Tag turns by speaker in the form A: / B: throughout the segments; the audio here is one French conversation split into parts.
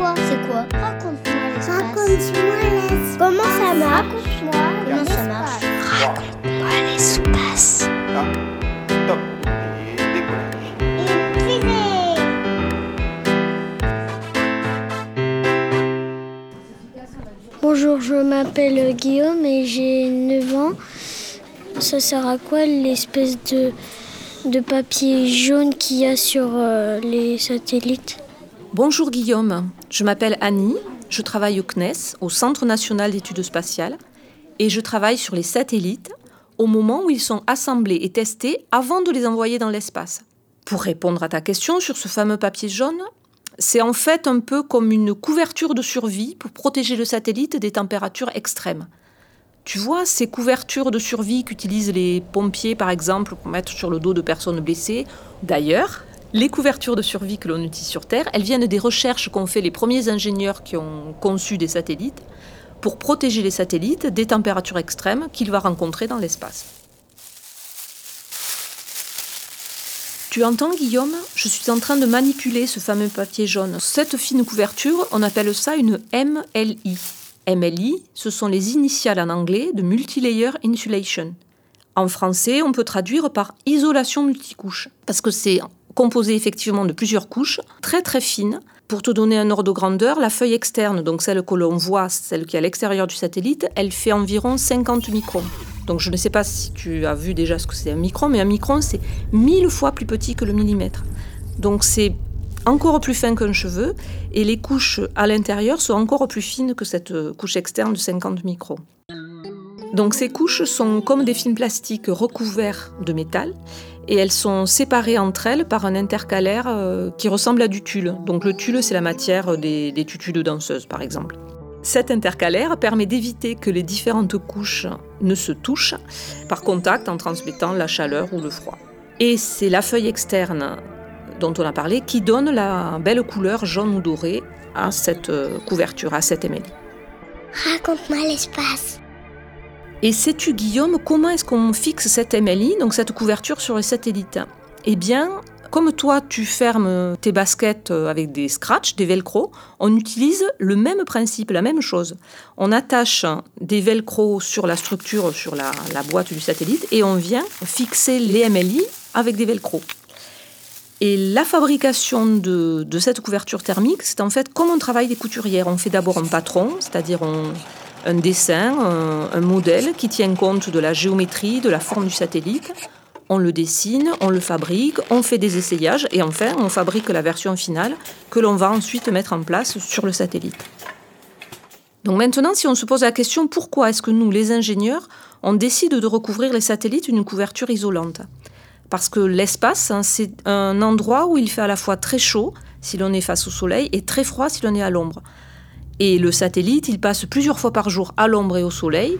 A: quoi
B: C'est quoi
A: Raconte-moi l'espace.
B: Raconte-moi l'espace.
A: Comment ça marche
B: Raconte-moi
A: Comment ça marche
B: Raconte-moi l'espace.
C: Top.
D: Bonjour, je m'appelle Guillaume et j'ai 9 ans. Ça sert à quoi l'espèce de, de papier jaune qu'il y a sur euh, les satellites?
E: Bonjour Guillaume, je m'appelle Annie, je travaille au CNES, au Centre national d'études spatiales, et je travaille sur les satellites au moment où ils sont assemblés et testés avant de les envoyer dans l'espace. Pour répondre à ta question sur ce fameux papier jaune, c'est en fait un peu comme une couverture de survie pour protéger le satellite des températures extrêmes. Tu vois, ces couvertures de survie qu'utilisent les pompiers, par exemple, pour mettre sur le dos de personnes blessées? D'ailleurs, les couvertures de survie que l'on utilise sur Terre, elles viennent des recherches qu'ont fait les premiers ingénieurs qui ont conçu des satellites pour protéger les satellites des températures extrêmes qu'ils vont rencontrer dans l'espace. Tu entends, Guillaume? Je suis en train de manipuler ce fameux papier jaune. Cette fine couverture, on appelle ça une MLI. MLI, ce sont les initiales en anglais de Multilayer Insulation. En français, on peut traduire par isolation multicouche, parce que c'est composé effectivement de plusieurs couches, très très fines. Pour te donner un ordre de grandeur, la feuille externe, donc celle que l'on voit, celle qui est à l'extérieur du satellite, elle fait environ 50 microns. Donc je ne sais pas si tu as vu déjà ce que c'est un micron, mais un micron c'est mille fois plus petit que le millimètre. Donc c'est encore plus fin qu'un cheveu et les couches à l'intérieur sont encore plus fines que cette couche externe de 50 microns. Donc ces couches sont comme des films plastiques recouverts de métal et elles sont séparées entre elles par un intercalaire euh, qui ressemble à du tulle. Donc le tulle c'est la matière des, des tutus de danseuses par exemple. Cet intercalaire permet d'éviter que les différentes couches ne se touchent par contact en transmettant la chaleur ou le froid. Et c'est la feuille externe dont on a parlé qui donne la belle couleur jaune ou dorée à cette euh, couverture, à cette MLI.
B: Raconte-moi l'espace.
E: Et sais-tu, Guillaume, comment est-ce qu'on fixe cette MLI, donc cette couverture sur les satellites Eh bien, comme toi, tu fermes tes baskets avec des scratchs, des velcro, on utilise le même principe, la même chose. On attache des velcro sur la structure, sur la, boîte du satellite, et on vient fixer les MLI avec des velcro. Et la fabrication de cette couverture thermique, c'est en fait comme on travaille des couturières. On fait d'abord un patron, c'est-à-dire on, un dessin, un, modèle qui tient compte de la géométrie, de la forme du satellite. On le dessine, on le fabrique, on fait des essayages et enfin on fabrique la version finale que l'on va ensuite mettre en place sur le satellite. Donc maintenant, si on se pose la question pourquoi est-ce que nous, les ingénieurs, on décide de recouvrir les satellites d'une couverture isolante? Parce que l'espace, hein, c'est un endroit où il fait à la fois très chaud si l'on est face au soleil et très froid si l'on est à l'ombre. Et le satellite, il passe plusieurs fois par jour à l'ombre et au soleil,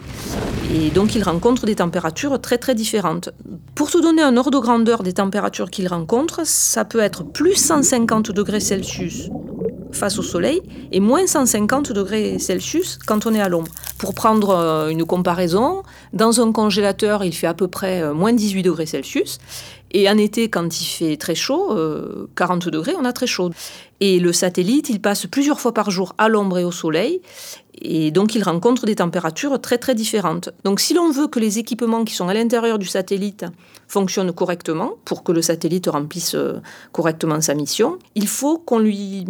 E: et donc il rencontre des températures très très différentes. Pour te donner un ordre de grandeur des températures qu'il rencontre, ça peut être plus 150 degrés Celsius face au soleil et moins 150 degrés Celsius quand on est à l'ombre. Pour prendre une comparaison, dans un congélateur, il fait à peu près moins 18 degrés Celsius. Et en été, quand il fait très chaud, euh, 40 degrés, on a très chaud. Et le satellite, il passe plusieurs fois par jour à l'ombre et au soleil. Et donc, il rencontre des températures très, très différentes. Donc, si l'on veut que les équipements qui sont à l'intérieur du satellite fonctionnent correctement, pour que le satellite remplisse correctement sa mission, il faut qu'on lui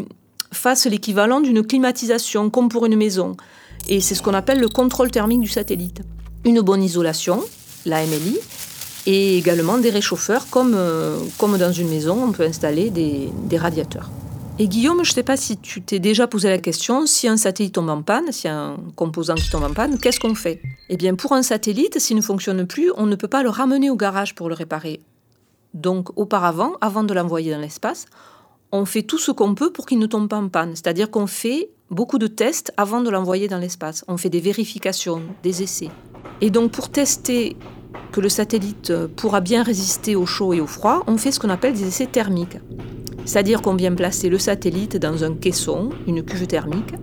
E: fasse l'équivalent d'une climatisation, comme pour une maison. Et c'est ce qu'on appelle le contrôle thermique du satellite. Une bonne isolation, la MLI, et également des réchauffeurs, comme, euh, comme dans une maison, on peut installer des, des radiateurs. Et Guillaume, je ne sais pas si tu t'es déjà posé la question, si un satellite tombe en panne, si un composant qui tombe en panne, qu'est-ce qu'on fait? Eh bien, pour un satellite, s'il ne fonctionne plus, on ne peut pas le ramener au garage pour le réparer. Donc, auparavant, avant de l'envoyer dans l'espace, on fait tout ce qu'on peut pour qu'il ne tombe pas en panne. C'est-à-dire qu'on fait beaucoup de tests avant de l'envoyer dans l'espace. On fait des vérifications, des essais. Et donc, pour tester que le satellite pourra bien résister au chaud et au froid, on fait ce qu'on appelle des essais thermiques. C'est-à-dire qu'on vient placer le satellite dans un caisson, une cuve thermique.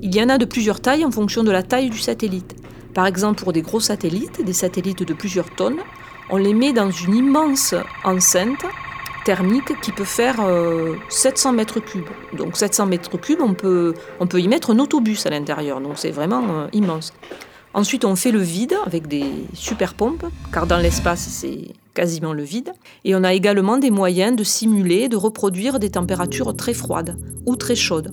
E: Il y en a de plusieurs tailles en fonction de la taille du satellite. Par exemple, pour des gros satellites, des satellites de plusieurs tonnes, on les met dans une immense enceinte thermique qui peut faire 700 mètres cubes. Donc 700 mètres cubes, on peut, y mettre un autobus à l'intérieur. Donc c'est vraiment immense. Ensuite, on fait le vide avec des super pompes, car dans l'espace, c'est quasiment le vide. Et on a également des moyens de simuler, de reproduire des températures très froides ou très chaudes.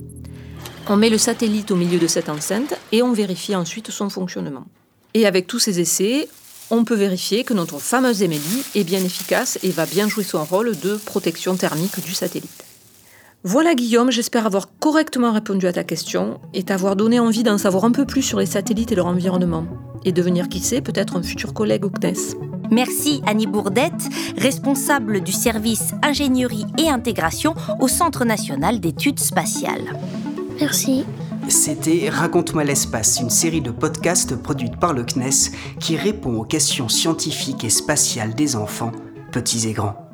E: On met le satellite au milieu de cette enceinte et on vérifie ensuite son fonctionnement. Et avec tous ces essais, on peut vérifier que notre fameuse Émilie est bien efficace et va bien jouer son rôle de protection thermique du satellite. Voilà Guillaume, j'espère avoir correctement répondu à ta question et t'avoir donné envie d'en savoir un peu plus sur les satellites et leur environnement, et devenir qui sait peut-être un futur collègue au CNES.
F: Merci Annie Bourdette, responsable du service ingénierie et intégration au Centre national d'études spatiales.
D: Merci.
G: C'était Raconte-moi l'espace, une série de podcasts produite par le CNES qui répond aux questions scientifiques et spatiales des enfants, petits et grands.